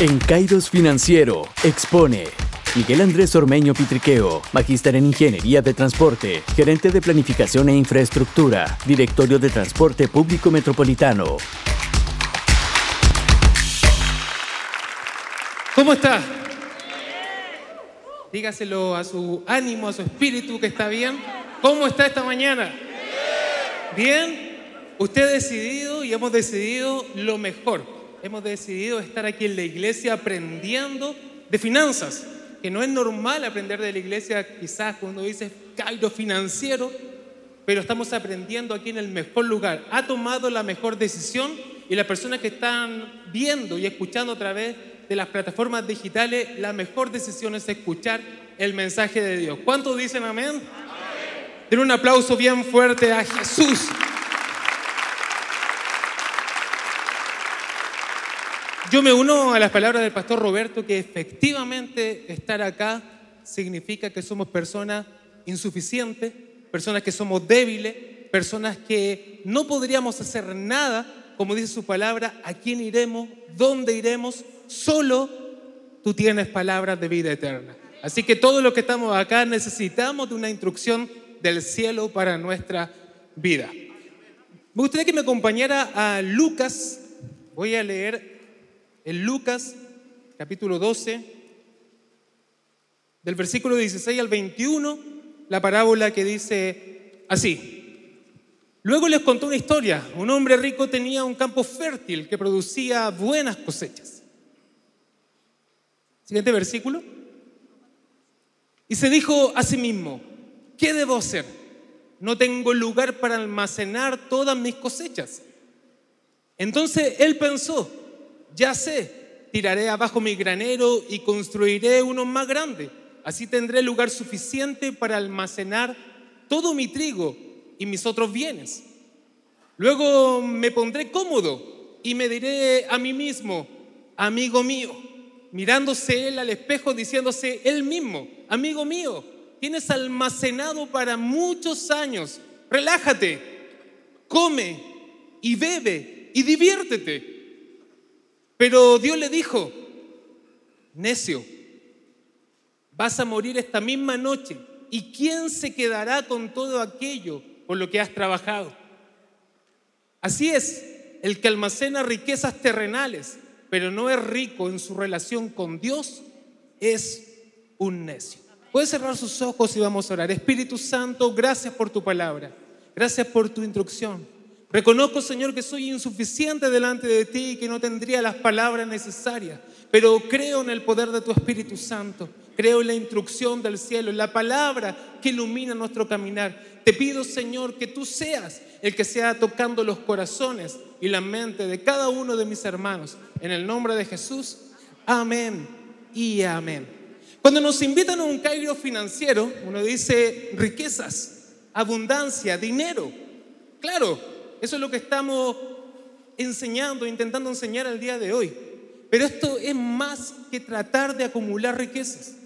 En Kairos Financiero, expone Miguel Andrés Ormeño Pitriqueo, magíster en Ingeniería de Transporte, gerente de Planificación e Infraestructura, Directorio de Transporte Público Metropolitano. ¿Cómo está? Dígaselo a su ánimo, a su espíritu que está bien. ¿Cómo está esta mañana? Bien. Usted ha decidido y hemos decidido lo mejor. Hemos decidido estar aquí en la iglesia aprendiendo de finanzas que no es normal aprender de la iglesia quizás cuando dices Cairo financiero, pero estamos aprendiendo aquí en el mejor lugar. Ha tomado la mejor decisión y las personas que están viendo y escuchando a través de las plataformas digitales, la mejor decisión es escuchar el mensaje de Dios. ¿Cuántos dicen amén? amén. Den un aplauso bien fuerte a Jesús. Yo me uno a las palabras del pastor Roberto que efectivamente estar acá significa que somos personas insuficientes, personas que somos débiles, personas que no podríamos hacer nada, como dice su palabra, a quién iremos, dónde iremos, solo tú tienes palabras de vida eterna. Así que todos los que estamos acá necesitamos de una instrucción del cielo para nuestra vida. Me gustaría que me acompañara a Lucas, voy a leer en Lucas capítulo 12, del versículo 16 al 21, la parábola que dice así. Luego les contó una historia. Un hombre rico tenía un campo fértil que producía buenas cosechas. Siguiente versículo. Y se dijo a sí mismo, ¿qué debo hacer? No tengo lugar para almacenar todas mis cosechas. Entonces él pensó, ya sé, tiraré abajo mi granero y construiré uno más grande. Así tendré lugar suficiente para almacenar todo mi trigo y mis otros bienes. Luego me pondré cómodo y me diré a mí mismo, amigo mío, mirándose él al espejo, diciéndose él mismo, amigo mío, tienes almacenado para muchos años, relájate, come y bebe y diviértete. Pero Dios le dijo, necio, vas a morir esta misma noche. ¿Y quién se quedará con todo aquello por lo que has trabajado? Así es, el que almacena riquezas terrenales, pero no es rico en su relación con Dios, es un necio. Puede cerrar sus ojos y vamos a orar. Espíritu Santo, gracias por tu palabra. Gracias por tu instrucción. Reconozco, Señor, que soy insuficiente delante de ti y que no tendría las palabras necesarias, pero creo en el poder de tu Espíritu Santo. Creo en la instrucción del cielo, en la palabra que ilumina nuestro caminar. Te pido, Señor, que tú seas el que sea tocando los corazones y la mente de cada uno de mis hermanos. En el nombre de Jesús, amén y amén. Cuando nos invitan a un cairo financiero, uno dice riquezas, abundancia, dinero. Claro, eso es lo que estamos enseñando, intentando enseñar al día de hoy. Pero esto es más que tratar de acumular riquezas.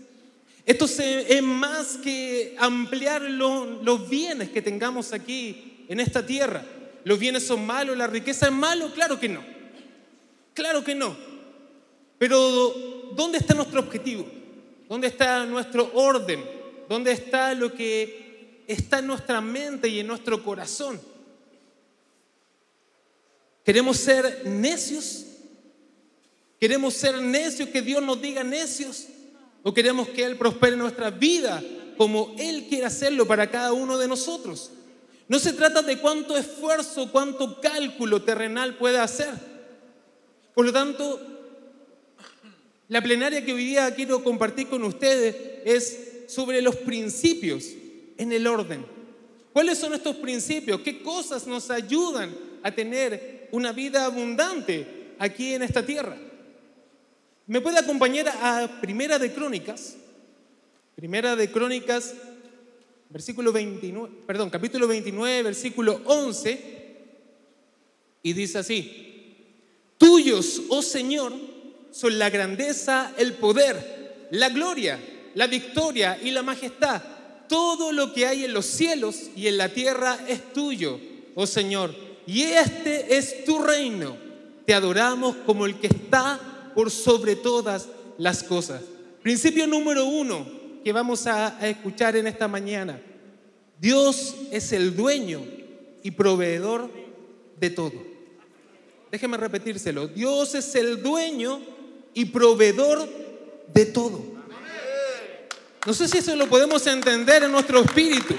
Esto es más que ampliar los bienes que tengamos aquí en esta tierra. ¿Los bienes son malos? ¿La riqueza es malo? Claro que no. Claro que no. Pero ¿dónde está nuestro objetivo? ¿Dónde está nuestro orden? ¿Dónde está lo que está en nuestra mente y en nuestro corazón? ¿Queremos ser necios? ¿Queremos ser necios, que Dios nos diga necios? ¿O queremos que Él prospere nuestra vida como Él quiere hacerlo para cada uno de nosotros? No se trata de cuánto esfuerzo, cuánto cálculo terrenal pueda hacer. Por lo tanto, la plenaria que hoy día quiero compartir con ustedes es sobre los principios en el orden. ¿Cuáles son estos principios? ¿Qué cosas nos ayudan a tener una vida abundante aquí en esta tierra. ¿Me puede acompañar a Primera de Crónicas? Primera de Crónicas, versículo 29, perdón, capítulo 29, versículo 11, y dice así, tuyos, oh Señor, son la grandeza, el poder, la gloria, la victoria y la majestad. Todo lo que hay en los cielos y en la tierra es tuyo, oh Señor y este es tu reino. Te adoramos como el que está por sobre todas las cosas. Principio número uno que vamos a, escuchar en esta mañana. Dios es el dueño y proveedor de todo. Déjeme repetírselo. Dios es el dueño y proveedor de todo. No sé si eso lo podemos entender en nuestro espíritu.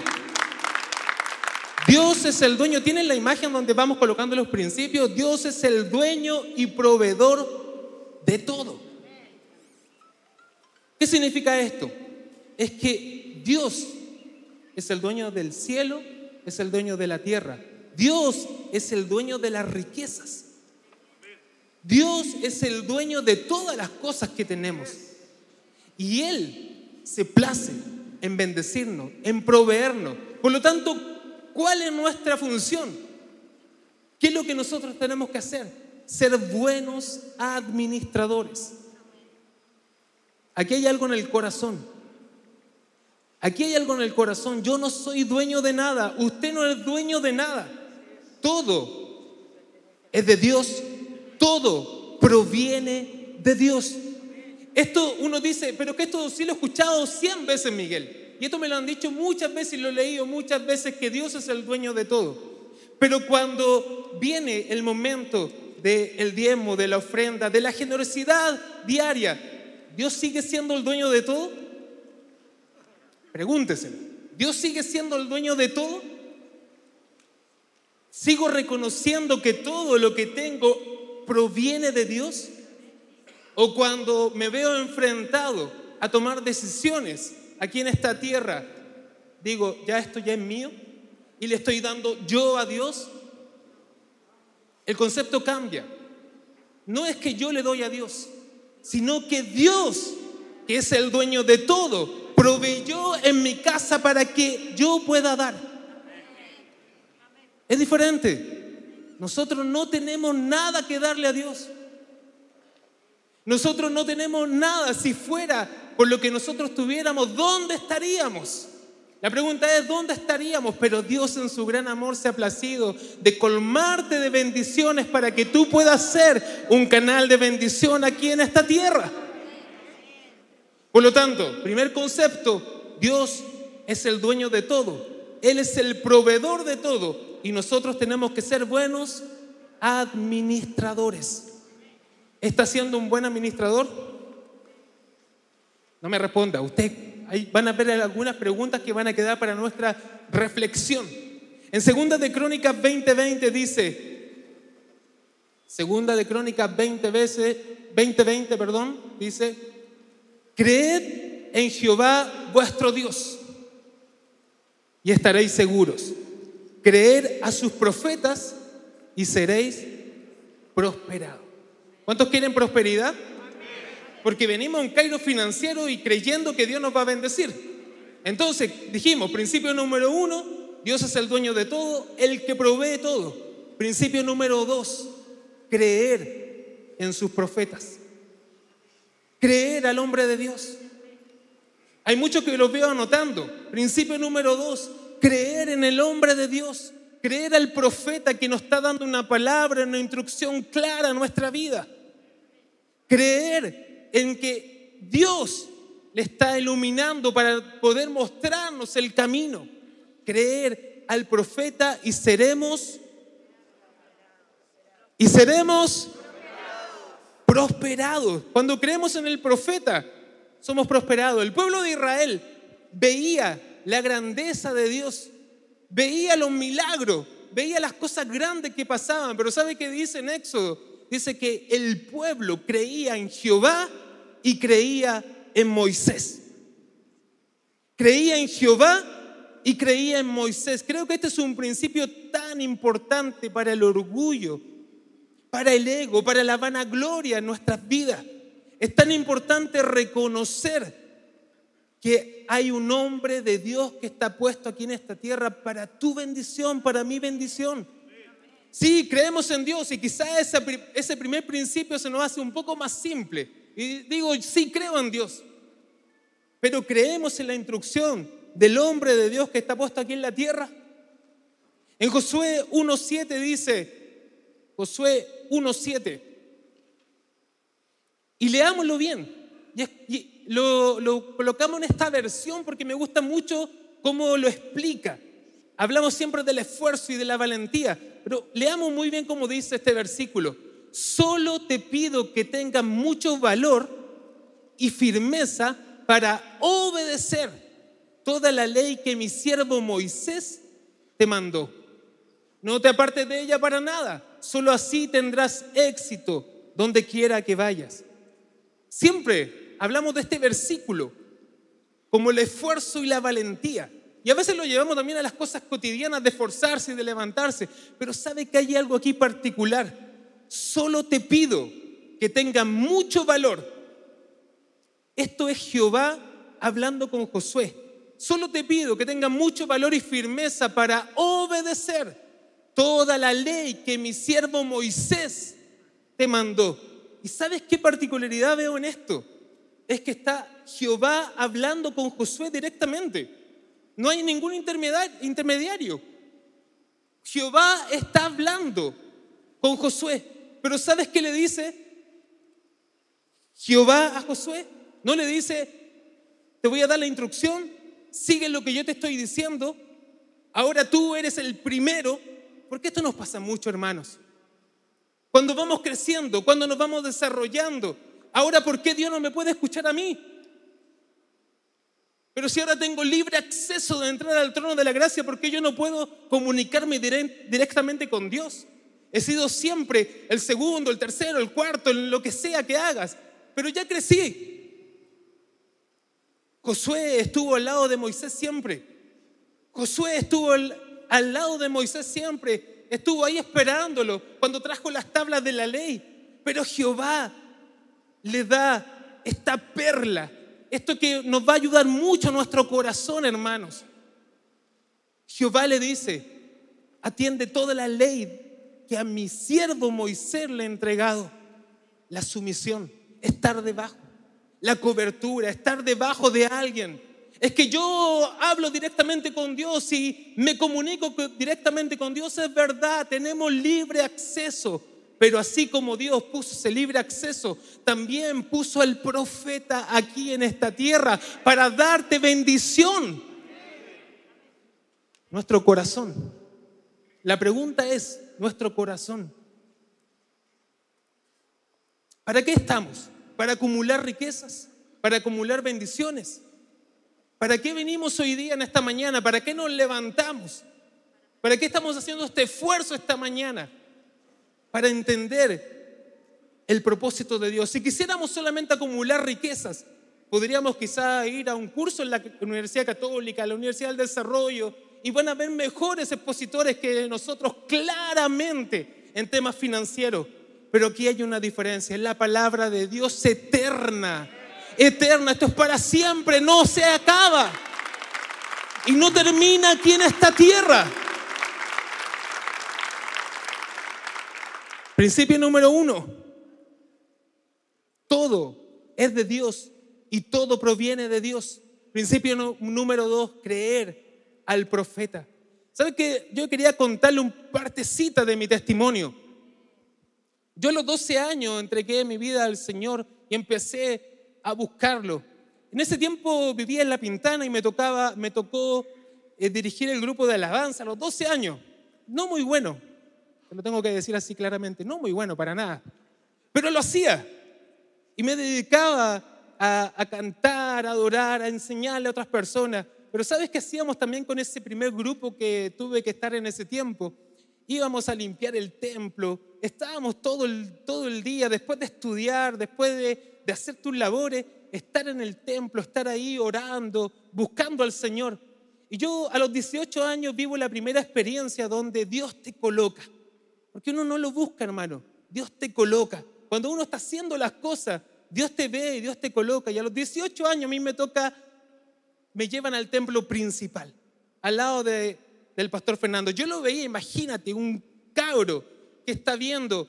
Dios es el dueño. ¿Tienen la imagen donde vamos colocando los principios? Dios es el dueño y proveedor de todo. ¿Qué significa esto? Es que Dios es el dueño del cielo, es el dueño de la tierra. Dios es el dueño de las riquezas. Dios es el dueño de todas las cosas que tenemos. Y Él se place en bendecirnos, en proveernos. Por lo tanto, ¿cuál es nuestra función? ¿Qué es lo que nosotros tenemos que hacer? Ser buenos administradores. Aquí hay algo en el corazón. Aquí hay algo en el corazón. Yo no soy dueño de nada. Usted no es dueño de nada. Todo es de Dios todo proviene de Dios. Esto uno dice, pero que esto sí lo he escuchado cien veces, Miguel. Y esto me lo han dicho muchas veces y lo he leído muchas veces, que Dios es el dueño de todo. Pero cuando viene el momento del diezmo, de la ofrenda, de la generosidad diaria, ¿Dios sigue siendo el dueño de todo? Pregúntese. ¿Dios sigue siendo el dueño de todo? ¿Sigo reconociendo que todo lo que tengo proviene de Dios? ¿O cuando me veo enfrentado a tomar decisiones aquí en esta tierra, digo, ya esto ya es mío y le estoy dando yo a Dios? El concepto cambia. No es que yo le doy a Dios, sino que Dios, que es el dueño de todo, proveyó en mi casa para que yo pueda dar. Es diferente. Nosotros no tenemos nada que darle a Dios. Nosotros no tenemos nada. Si fuera por lo que nosotros tuviéramos, ¿dónde estaríamos? La pregunta es, ¿dónde estaríamos? Pero Dios en su gran amor se ha placido de colmarte de bendiciones para que tú puedas ser un canal de bendición aquí en esta tierra. Por lo tanto, primer concepto, Dios es el dueño de todo. Él es el proveedor de todo y nosotros tenemos que ser buenos administradores. ¿Está siendo un buen administrador? No me responda, usted, ahí van a ver algunas preguntas que van a quedar para nuestra reflexión. En Segunda de Crónicas 20:20 dice, Segunda de Crónicas 20 veces, 20:20, perdón, dice, creed en Jehová vuestro Dios y estaréis seguros creer a sus profetas y seréis prosperados. ¿Cuántos quieren prosperidad? Porque venimos a un cairo financiero y creyendo que Dios nos va a bendecir. Entonces dijimos, principio número uno, Dios es el dueño de todo, el que provee todo. Principio número dos, creer en sus profetas. Creer al hombre de Dios. Hay muchos que los veo anotando. Principio número dos, creer en el hombre de Dios, creer al profeta que nos está dando una palabra, una instrucción clara a nuestra vida. Creer en que Dios le está iluminando para poder mostrarnos el camino. Creer al profeta y seremos y seremos prosperados. Cuando creemos en el profeta, somos prosperados. El pueblo de Israel veía la grandeza de Dios, veía los milagros, veía las cosas grandes que pasaban, pero ¿sabe qué dice en Éxodo? Dice que el pueblo creía en Jehová y creía en Moisés. Creía en Jehová y creía en Moisés. Creo que este es un principio tan importante para el orgullo, para el ego, para la vanagloria en nuestras vidas. Es tan importante reconocer que hay un hombre de Dios que está puesto aquí en esta tierra para tu bendición, para mi bendición. Sí, creemos en Dios y quizá ese, ese primer principio se nos hace un poco más simple. Y digo, sí creo en Dios, pero creemos en la instrucción del hombre de Dios que está puesto aquí en la tierra. En Josué 1.7 dice, Josué 1.7, Y leámoslo bien. Y, lo, lo colocamos en esta versión porque me gusta mucho cómo lo explica. Hablamos siempre del esfuerzo y de la valentía, pero leamos muy bien cómo dice este versículo. Solo te pido que tengas mucho valor y firmeza para obedecer toda la ley que mi siervo Moisés te mandó. No te apartes de ella para nada, solo así tendrás éxito donde quiera que vayas. Siempre hablamos de este versículo como el esfuerzo y la valentía. Y a veces lo llevamos también a las cosas cotidianas de esforzarse y de levantarse. Pero sabe que hay algo aquí particular. Solo te pido que tenga mucho valor esto es Jehová hablando con Josué. Solo te pido que tenga mucho valor y firmeza para obedecer toda la ley que mi siervo Moisés te mandó. ¿Y sabes qué particularidad veo en esto? Es que está Jehová hablando con Josué directamente. No hay ningún intermediario. Jehová está hablando con Josué. Pero ¿sabes qué le dice Jehová a Josué? No le dice, te voy a dar la instrucción, sigue lo que yo te estoy diciendo, ahora tú eres el primero, porque esto nos pasa mucho, hermanos. Cuando vamos creciendo, cuando nos vamos desarrollando, ahora ¿por qué Dios no me puede escuchar a mí? Pero si ahora tengo libre acceso de entrar al trono de la gracia, ¿por qué yo no puedo comunicarme directamente con Dios? He sido siempre el segundo, el tercero, el cuarto, lo que sea que hagas, pero ya crecí. Josué estuvo al lado de Moisés siempre. Josué estuvo al, lado de Moisés siempre. Estuvo ahí esperándolo cuando trajo las tablas de la ley. Pero Jehová le da esta perla, esto que nos va a ayudar mucho a nuestro corazón, hermanos. Jehová le dice, atiende toda la ley que a mi siervo Moisés le he entregado. La sumisión, estar debajo la cobertura, estar debajo de alguien. Es que yo hablo directamente con Dios y me comunico directamente con Dios, es verdad, tenemos libre acceso. Pero así como Dios puso ese libre acceso, también puso al profeta aquí en esta tierra para darte bendición. Nuestro corazón. La pregunta es, nuestro corazón. ¿Para qué estamos? para acumular riquezas, para acumular bendiciones. ¿Para qué venimos hoy día en esta mañana? ¿Para qué nos levantamos? ¿Para qué estamos haciendo este esfuerzo esta mañana? Para entender el propósito de Dios. Si quisiéramos solamente acumular riquezas, podríamos quizá ir a un curso en la Universidad Católica, la Universidad del Desarrollo, y van a ver mejores expositores que nosotros claramente en temas financieros. Pero aquí hay una diferencia, es la palabra de Dios eterna, eterna, esto es para siempre, no se acaba y no termina aquí en esta tierra. Principio número uno, todo es de Dios y todo proviene de Dios. Principio número dos, creer al profeta. ¿Sabe que yo quería contarle un partecita de mi testimonio? Yo a los 12 años entregué mi vida al Señor y empecé a buscarlo. En ese tiempo vivía en La Pintana y me, tocaba, me tocó eh, dirigir el grupo de alabanza a los 12 años. No muy bueno, lo tengo que decir así claramente, no muy bueno para nada. Pero lo hacía y me dedicaba a, a cantar, a adorar, a enseñarle a otras personas. Pero ¿sabes qué hacíamos también con ese primer grupo que tuve que estar en ese tiempo? íbamos a limpiar el templo, estábamos todo el, todo el día, después de estudiar, después de, de hacer tus labores, estar en el templo, estar ahí orando, buscando al Señor. Y yo a los 18 años vivo la primera experiencia donde Dios te coloca. Porque uno no lo busca, hermano. Dios te coloca. Cuando uno está haciendo las cosas, Dios te ve y Dios te coloca. Y a los 18 años a mí me toca, me llevan al templo principal, al lado de, del pastor Fernando. Yo lo veía, imagínate, un cabro que está viendo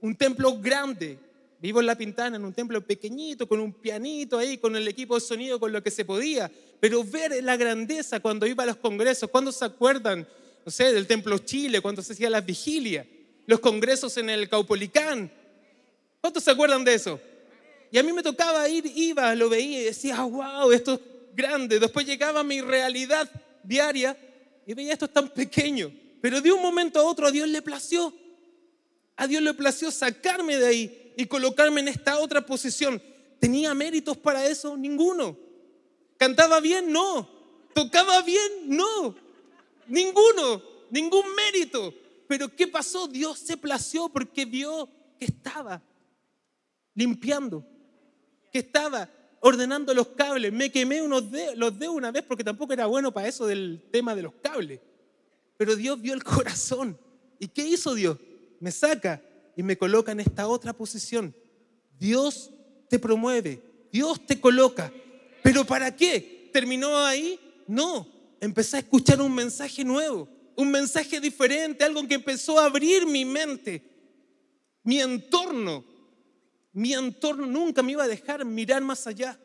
un templo grande. Vivo en La Pintana, en un templo pequeñito, con un pianito ahí, con el equipo de sonido, con lo que se podía. Pero ver la grandeza cuando iba a los congresos, cuando se acuerdan, no sé, del Templo Chile, cuando se hacía las vigilias, los congresos en el Caupolicán. ¿Cuántos se acuerdan de eso? Y a mí me tocaba ir, iba, lo veía y decía, wow, esto es grande. Después llegaba mi realidad diaria y veía esto es tan pequeño. Pero de un momento a otro a Dios le plació. A Dios le plació sacarme de ahí y colocarme en esta otra posición. ¿Tenía méritos para eso? Ninguno. ¿Cantaba bien? No. ¿Tocaba bien? No. Ninguno. Ningún mérito. Pero ¿qué pasó? Dios se plació porque vio que estaba limpiando, que estaba ordenando los cables. Me quemé unos de, los dedos una vez porque tampoco era bueno para eso del tema de los cables. Pero Dios vio el corazón. ¿Y qué hizo Dios? Me saca y me coloca en esta otra posición. Dios te promueve, Dios te coloca. ¿Pero para qué? ¿Terminó ahí? No, empecé a escuchar un mensaje nuevo, un mensaje diferente, algo que empezó a abrir mi mente, mi entorno. Mi entorno nunca me iba a dejar mirar más allá.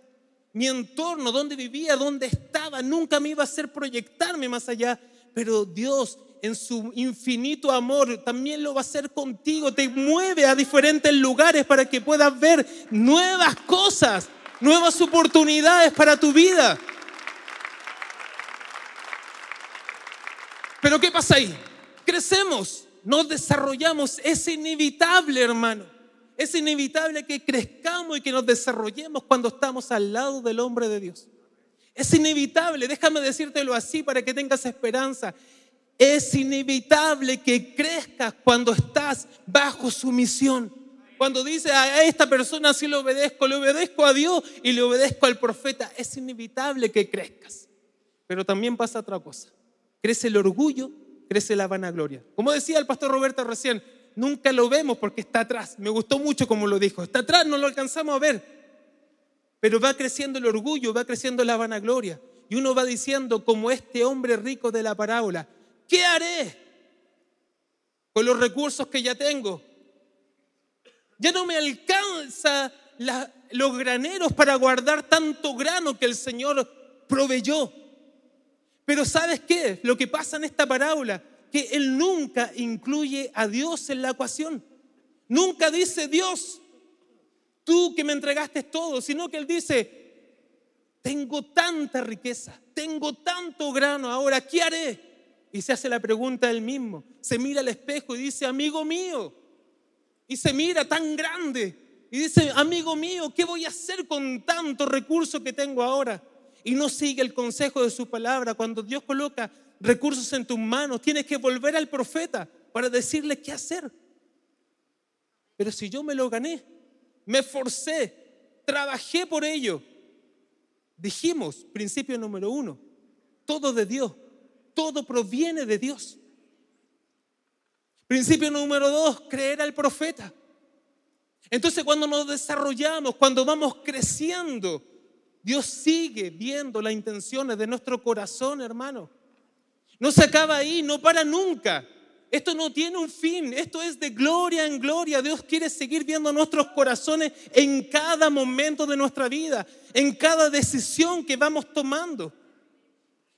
Mi entorno, donde vivía, donde estaba, nunca me iba a hacer proyectarme más allá. Pero Dios en su infinito amor también lo va a hacer contigo. Te mueve a diferentes lugares para que puedas ver nuevas cosas, nuevas oportunidades para tu vida. Pero ¿qué pasa ahí? Crecemos, nos desarrollamos. Es inevitable, hermano. Es inevitable que crezcamos y que nos desarrollemos cuando estamos al lado del hombre de Dios. Es inevitable, déjame decírtelo así para que tengas esperanza. Es inevitable que crezcas cuando estás bajo su misión. Cuando dice a esta persona sí le obedezco, le obedezco a Dios y le obedezco al profeta, es inevitable que crezcas. Pero también pasa otra cosa. Crece el orgullo, crece la vanagloria. Como decía el pastor Roberto recién, nunca lo vemos porque está atrás. Me gustó mucho como lo dijo. Está atrás, no lo alcanzamos a ver. Pero va creciendo el orgullo, va creciendo la vanagloria. Y uno va diciendo, como este hombre rico de la parábola, ¿Qué haré con los recursos que ya tengo? Ya no me alcanza los graneros para guardar tanto grano que el Señor proveyó. Pero ¿sabes qué? Lo que pasa en esta parábola, que Él nunca incluye a Dios en la ecuación. Nunca dice Dios, tú que me entregaste todo, sino que Él dice, tengo tanta riqueza, tengo tanto grano, ahora ¿qué haré? y se hace la pregunta él mismo. Se mira al espejo y dice, amigo mío. Y se mira tan grande y dice, amigo mío, ¿qué voy a hacer con tanto recurso que tengo ahora? Y no sigue el consejo de su palabra. Cuando Dios coloca recursos en tus manos, tienes que volver al profeta para decirle qué hacer. Pero si yo me lo gané, me esforcé, trabajé por ello. Dijimos, principio número uno, todo de Dios todo proviene de Dios. Principio número dos, creer al profeta. Entonces cuando nos desarrollamos, cuando vamos creciendo, Dios sigue viendo las intenciones de nuestro corazón, hermano. No se acaba ahí, no para nunca. Esto no tiene un fin, esto es de gloria en gloria. Dios quiere seguir viendo nuestros corazones en cada momento de nuestra vida, en cada decisión que vamos tomando.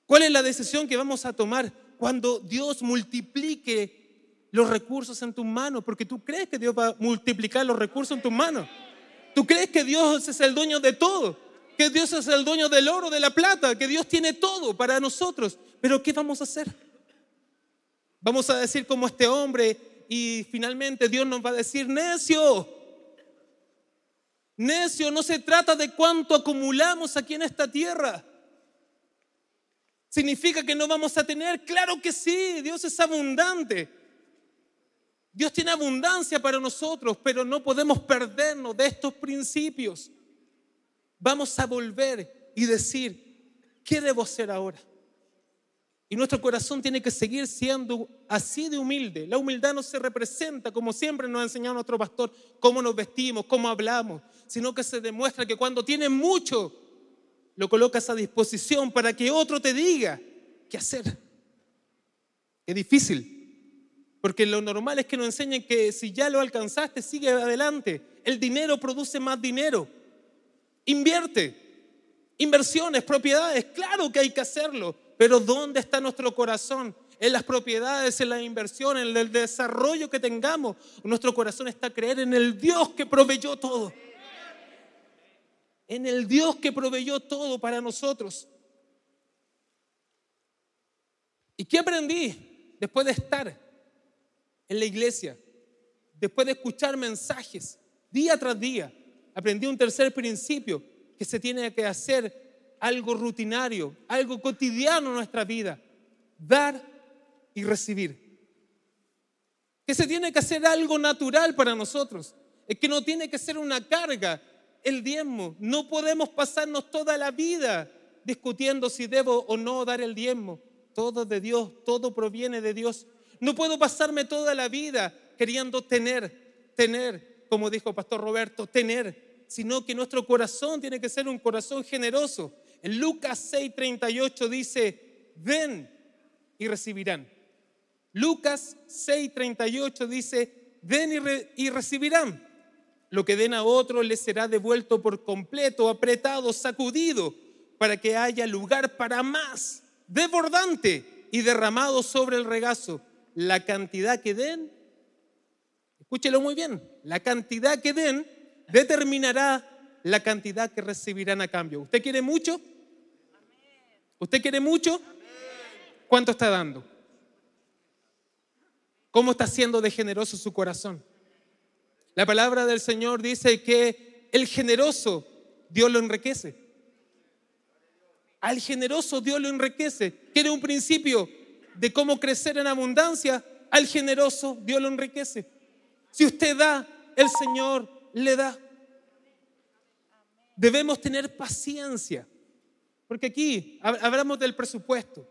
¿Cuál es la decisión que vamos a tomar cuando Dios multiplique los recursos en tus manos? Porque tú crees que Dios va a multiplicar los recursos en tus manos. Tú crees que Dios es el dueño de todo, que Dios es el dueño del oro, de la plata, que Dios tiene todo para nosotros. Pero ¿qué vamos a hacer? Vamos a decir como este hombre y finalmente Dios nos va a decir, necio, necio, no se trata de cuánto acumulamos aquí en esta tierra. ¿Significa que no vamos a tener? Claro que sí, Dios es abundante. Dios tiene abundancia para nosotros, pero no podemos perdernos de estos principios. Vamos a volver y decir, ¿qué debo hacer ahora? Y nuestro corazón tiene que seguir siendo así de humilde. La humildad no se representa, como siempre nos ha enseñado nuestro pastor, cómo nos vestimos, cómo hablamos, sino que se demuestra que cuando tienes mucho, lo colocas a disposición para que otro te diga qué hacer. Es difícil, porque lo normal es que nos enseñen que si ya lo alcanzaste, sigue adelante. El dinero produce más dinero. Invierte. Inversiones, propiedades, claro que hay que hacerlo, pero ¿dónde está nuestro corazón? En las propiedades, en la inversión, en el desarrollo que tengamos. Nuestro corazón está creer en el Dios que proveyó todo. en el Dios que proveyó todo para nosotros. ¿Y qué aprendí después de estar en la iglesia? Después de escuchar mensajes día tras día, aprendí un tercer principio, que se tiene que hacer algo rutinario, algo cotidiano en nuestra vida, dar y recibir. Que se tiene que hacer algo natural para nosotros, es que no tiene que ser una carga el diezmo. No podemos pasarnos toda la vida discutiendo si debo o no dar el diezmo. Todo de Dios, todo proviene de Dios. No puedo pasarme toda la vida queriendo tener, tener, como dijo Pastor Roberto, tener, sino que nuestro corazón tiene que ser un corazón generoso. En Lucas 6:38 dice, ven y recibirán. Lucas 6:38 dice, ven y, y recibirán. Lo que den a otro les será devuelto por completo, apretado, sacudido, para que haya lugar para más, desbordante y derramado sobre el regazo. La cantidad que den, escúchelo muy bien, la cantidad que den determinará la cantidad que recibirán a cambio. ¿Usted quiere mucho? ¿Usted quiere mucho? ¿Cuánto está dando? ¿Cómo está siendo de generoso su corazón? La palabra del Señor dice que el generoso Dios lo enriquece. Al generoso Dios lo enriquece. Quiere un principio de cómo crecer en abundancia. Al generoso Dios lo enriquece. Si usted da, el Señor le da. Debemos tener paciencia. Porque aquí hablamos del presupuesto.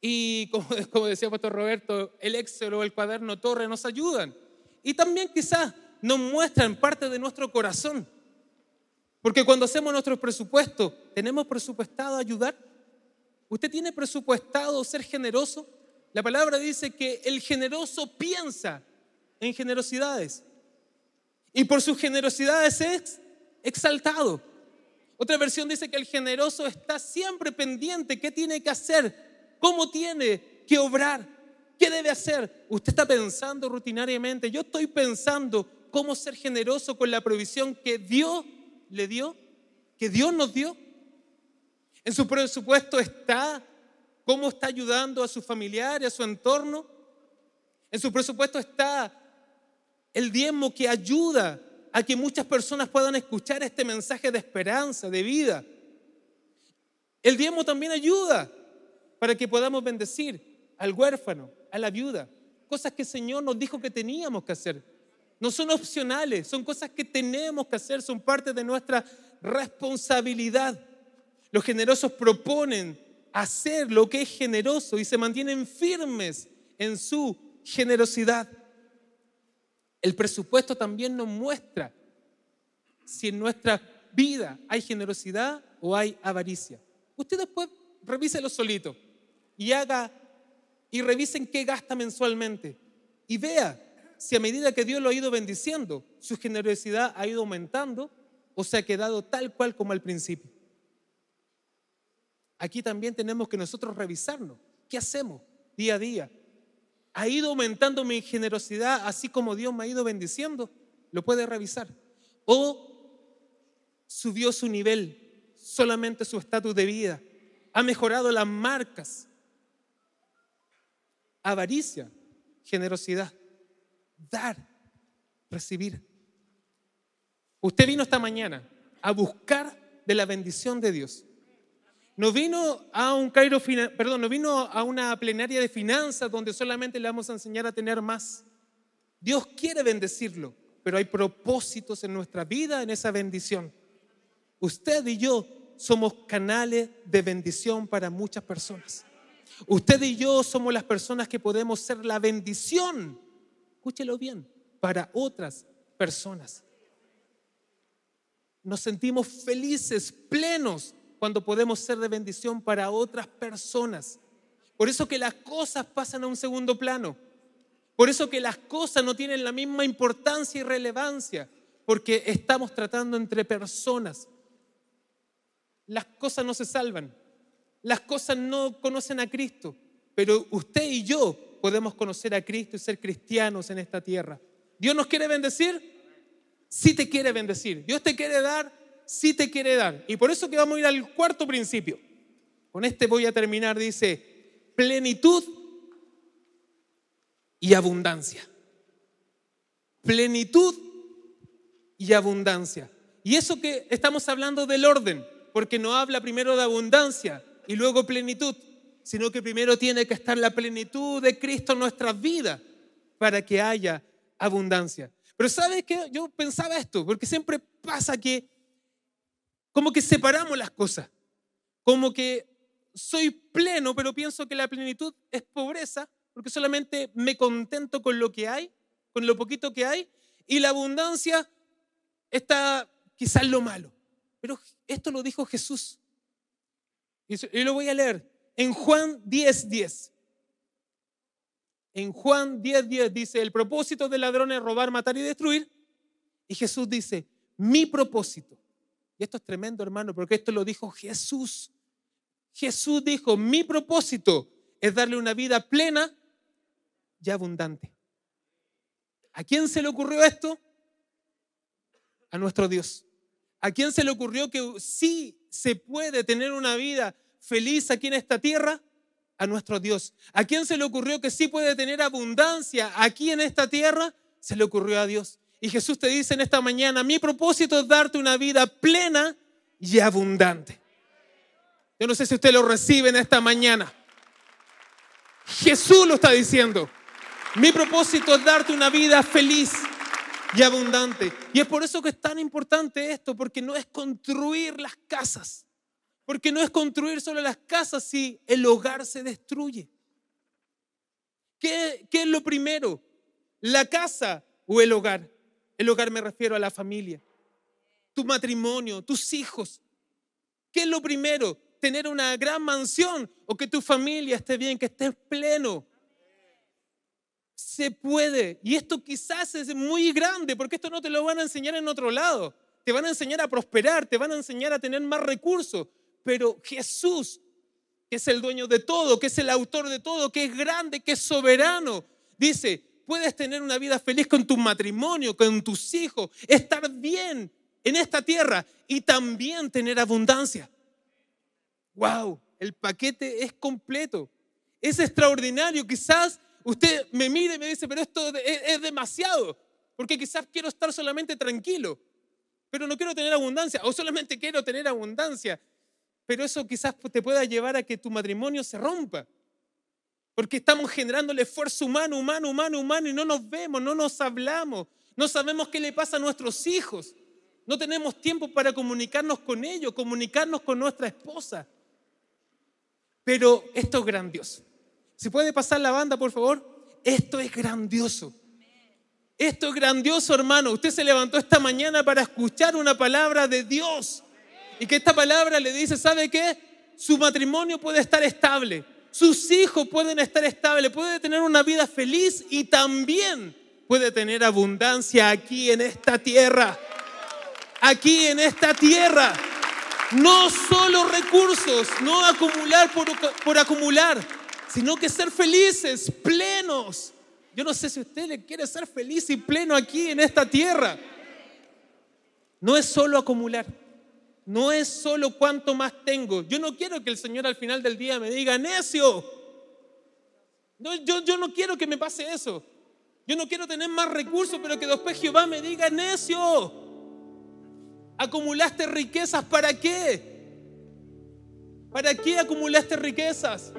Y como, como decía Pastor Roberto, el Excel o el cuaderno Torre nos ayudan y también quizás nos muestran parte de nuestro corazón. Porque cuando hacemos nuestro presupuesto, ¿tenemos presupuestado ayudar? ¿Usted tiene presupuestado ser generoso? La palabra dice que el generoso piensa en generosidades. Y por sus generosidades es exaltado. Otra versión dice que el generoso está siempre pendiente. ¿Qué tiene que hacer? ¿Cómo tiene que obrar? ¿Qué debe hacer? Usted está pensando rutinariamente, yo estoy pensando cómo ser generoso con la provisión que Dios le dio, que Dios nos dio. En su presupuesto está cómo está ayudando a su familiar y a su entorno. En su presupuesto está el diezmo que ayuda a que muchas personas puedan escuchar este mensaje de esperanza, de vida. El diezmo también ayuda para que podamos bendecir al huérfano, a la viuda. Cosas que el Señor nos dijo que teníamos que hacer. No son opcionales, son cosas que tenemos que hacer, son parte de nuestra responsabilidad. Los generosos proponen hacer lo que es generoso y se mantienen firmes en su generosidad. El presupuesto también nos muestra si en nuestra vida hay generosidad o hay avaricia. Usted después revíselo solito y haga y revisen qué gasta mensualmente y vea si a medida que Dios lo ha ido bendiciendo, su generosidad ha ido aumentando o se ha quedado tal cual como al principio. Aquí también tenemos que nosotros revisarnos. ¿Qué hacemos día a día? ¿Ha ido aumentando mi generosidad así como Dios me ha ido bendiciendo? Lo puede revisar. ¿O subió su nivel, solamente su estatus de vida? ¿Ha mejorado las marcas avaricia, generosidad, dar, recibir. Usted vino esta mañana a buscar de la bendición de Dios. No vino a un Cairo, perdón, no vino a una plenaria de finanzas donde solamente le vamos a enseñar a tener más. Dios quiere bendecirlo, pero hay propósitos en nuestra vida en esa bendición. Usted y yo somos canales de bendición para muchas personas. Usted y yo somos las personas que podemos ser la bendición, escúchelo bien, para otras personas. Nos sentimos felices, plenos, cuando podemos ser de bendición para otras personas. Por eso que las cosas pasan a un segundo plano. Por eso que las cosas no tienen la misma importancia y relevancia, porque estamos tratando entre personas. Las cosas no se salvan, las cosas no conocen a Cristo, pero usted y yo podemos conocer a Cristo y ser cristianos en esta tierra. ¿Dios nos quiere bendecir? sí te quiere bendecir. Dios te quiere dar, sí te quiere dar. Y por eso que vamos a ir al cuarto principio. Con este voy a terminar. Dice, plenitud y abundancia. Plenitud y abundancia. Y eso que estamos hablando del orden, porque no habla primero de abundancia y luego plenitud, sino que primero tiene que estar la plenitud de Cristo en nuestras vidas para que haya abundancia. Pero ¿sabes qué? Yo pensaba esto, porque siempre pasa que como que separamos las cosas, como que soy pleno, pero pienso que la plenitud es pobreza, porque solamente me contento con lo que hay, con lo poquito que hay, y la abundancia está quizás lo malo. Pero esto lo dijo Jesús. Y lo voy a leer en Juan 10:10. 10. En Juan 10:10 10 dice, el propósito del ladrón es robar, matar y destruir. Y Jesús dice, mi propósito. Y esto es tremendo, hermano, porque esto lo dijo Jesús. Jesús dijo, mi propósito es darle una vida plena y abundante. ¿A quién se le ocurrió esto? A nuestro Dios. ¿A quién se le ocurrió que sí se puede tener una vida feliz aquí en esta tierra? A nuestro Dios. ¿A quién se le ocurrió que sí puede tener abundancia aquí en esta tierra? Se le ocurrió a Dios. Y Jesús te dice en esta mañana, mi propósito es darte una vida plena y abundante. Yo no sé si usted lo recibe en esta mañana. Jesús lo está diciendo. Mi propósito es darte una vida feliz y abundante. Y es por eso que es tan importante esto, porque no es construir las casas, porque no es construir solo las casas si el hogar se destruye. ¿Qué, es lo primero? ¿La casa o el hogar? El hogar me refiero a la familia, tu matrimonio, tus hijos. ¿Qué es lo primero? ¿Tener una gran mansión o que tu familia esté bien, que esté pleno? se puede. Y esto quizás es muy grande, porque esto no te lo van a enseñar en otro lado. Te van a enseñar a prosperar, te van a enseñar a tener más recursos. Pero Jesús, que es el dueño de todo, que es el autor de todo, que es grande, que es soberano, dice, puedes tener una vida feliz con tu matrimonio, con tus hijos, estar bien en esta tierra y también tener abundancia. ¡Wow! El paquete es completo. Es extraordinario. Quizás usted me mire y me dice, pero esto es, demasiado, porque quizás quiero estar solamente tranquilo, pero no quiero tener abundancia, o solamente quiero tener abundancia, pero eso quizás te pueda llevar a que tu matrimonio se rompa. Porque estamos generando el esfuerzo humano, humano, humano, humano y no nos vemos, no nos hablamos, no sabemos qué le pasa a nuestros hijos. No tenemos tiempo para comunicarnos con ellos, comunicarnos con nuestra esposa. Pero esto es grandioso. ¿Se puede pasar la banda, por favor? Esto es grandioso. Esto es grandioso, hermano. Usted se levantó esta mañana para escuchar una palabra de Dios. Y que esta palabra le dice, ¿sabe qué? Su matrimonio puede estar estable. Sus hijos pueden estar estables. Puede tener una vida feliz y también puede tener abundancia aquí en esta tierra. Aquí en esta tierra. No solo recursos, no acumular por, por acumular sino que ser felices, plenos. Yo no sé si usted le quiere ser feliz y pleno aquí en esta tierra. No es solo acumular, no es solo cuánto más tengo. Yo no quiero que el Señor al final del día me diga, necio. Yo, yo no quiero que me pase eso. Yo no quiero tener más recursos, pero que después Jehová me diga, necio, acumulaste riquezas, ¿para qué? ¿Para qué acumulaste riquezas?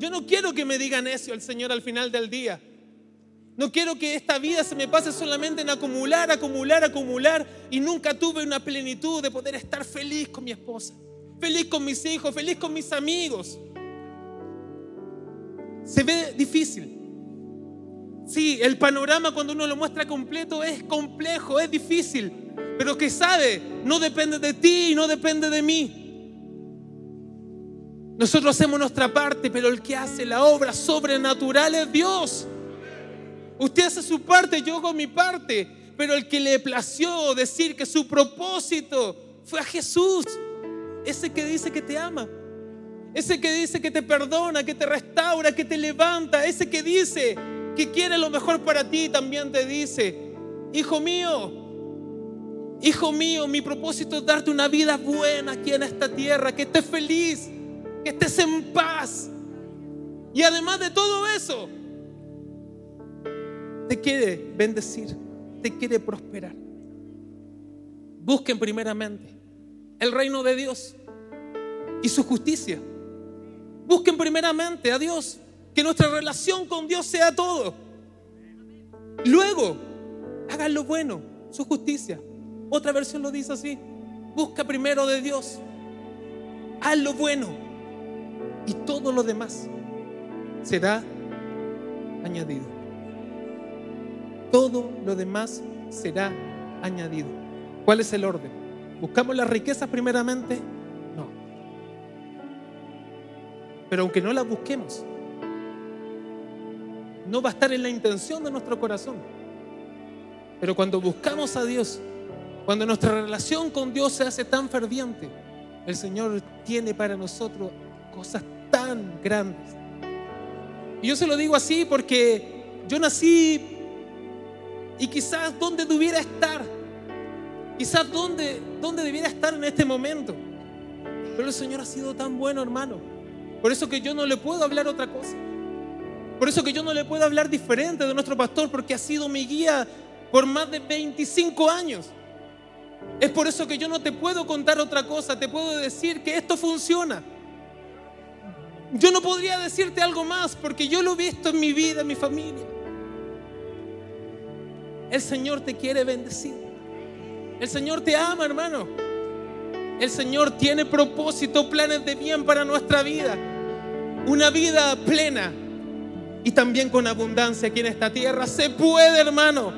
Yo no quiero que me diga necio el Señor al final del día. No quiero que esta vida se me pase solamente en acumular, acumular, acumular y nunca tuve una plenitud de poder estar feliz con mi esposa, feliz con mis hijos, feliz con mis amigos. Se ve difícil. Sí, el panorama cuando uno lo muestra completo es complejo, es difícil, pero que sabe, no depende de ti y no depende de mí. Nosotros hacemos nuestra parte, pero el que hace la obra sobrenatural es Dios. Usted hace su parte, yo hago mi parte, pero el que le plació decir que su propósito fue a Jesús, ese que dice que te ama, ese que dice que te perdona, que te restaura, que te levanta, ese que dice que quiere lo mejor para ti, también te dice, hijo mío, Hijo mío, mi propósito es darte una vida buena aquí en esta tierra, que estés feliz, que estés en paz. Y además de todo eso, te quiere bendecir, te quiere prosperar. Busquen primeramente el reino de Dios y su justicia. Busquen primeramente a Dios, que nuestra relación con Dios sea todo. Luego, hagan lo bueno, su justicia. Otra versión lo dice así. Busca primero de Dios. Haz lo bueno. Y todo lo demás será añadido. Todo lo demás será añadido. ¿Cuál es el orden? ¿Buscamos las riquezas primeramente? No. Pero aunque no las busquemos, no va a estar en la intención de nuestro corazón. Pero cuando buscamos a Dios, cuando nuestra relación con Dios se hace tan ferviente, el Señor tiene para nosotros cosas tan grandes. Y yo se lo digo así porque yo nací y quizás donde debiera estar, quizás donde, donde debiera estar en este momento. Pero el Señor ha sido tan bueno, hermano. Por eso que yo no le puedo hablar otra cosa. Por eso que yo no le puedo hablar diferente de nuestro pastor, porque ha sido mi guía por más de 25 años. Es por eso que yo no te puedo contar otra cosa, te puedo decir que esto funciona. Yo no podría decirte algo más porque yo lo he visto en mi vida, en mi familia. El Señor te quiere bendecir. El Señor te ama, hermano. El Señor tiene propósito, planes de bien para nuestra vida. Una vida plena y también con abundancia aquí en esta tierra. Se puede, hermano.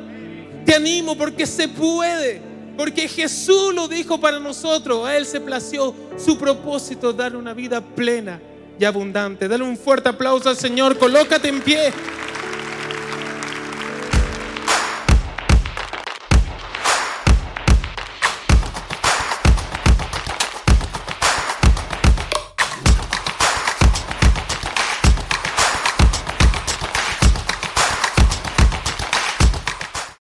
Te animo porque se puede. Porque Jesús lo dijo para nosotros. A Él se plació su propósito, dar una vida plena y abundante. Dale un fuerte aplauso al Señor. Colócate en pie.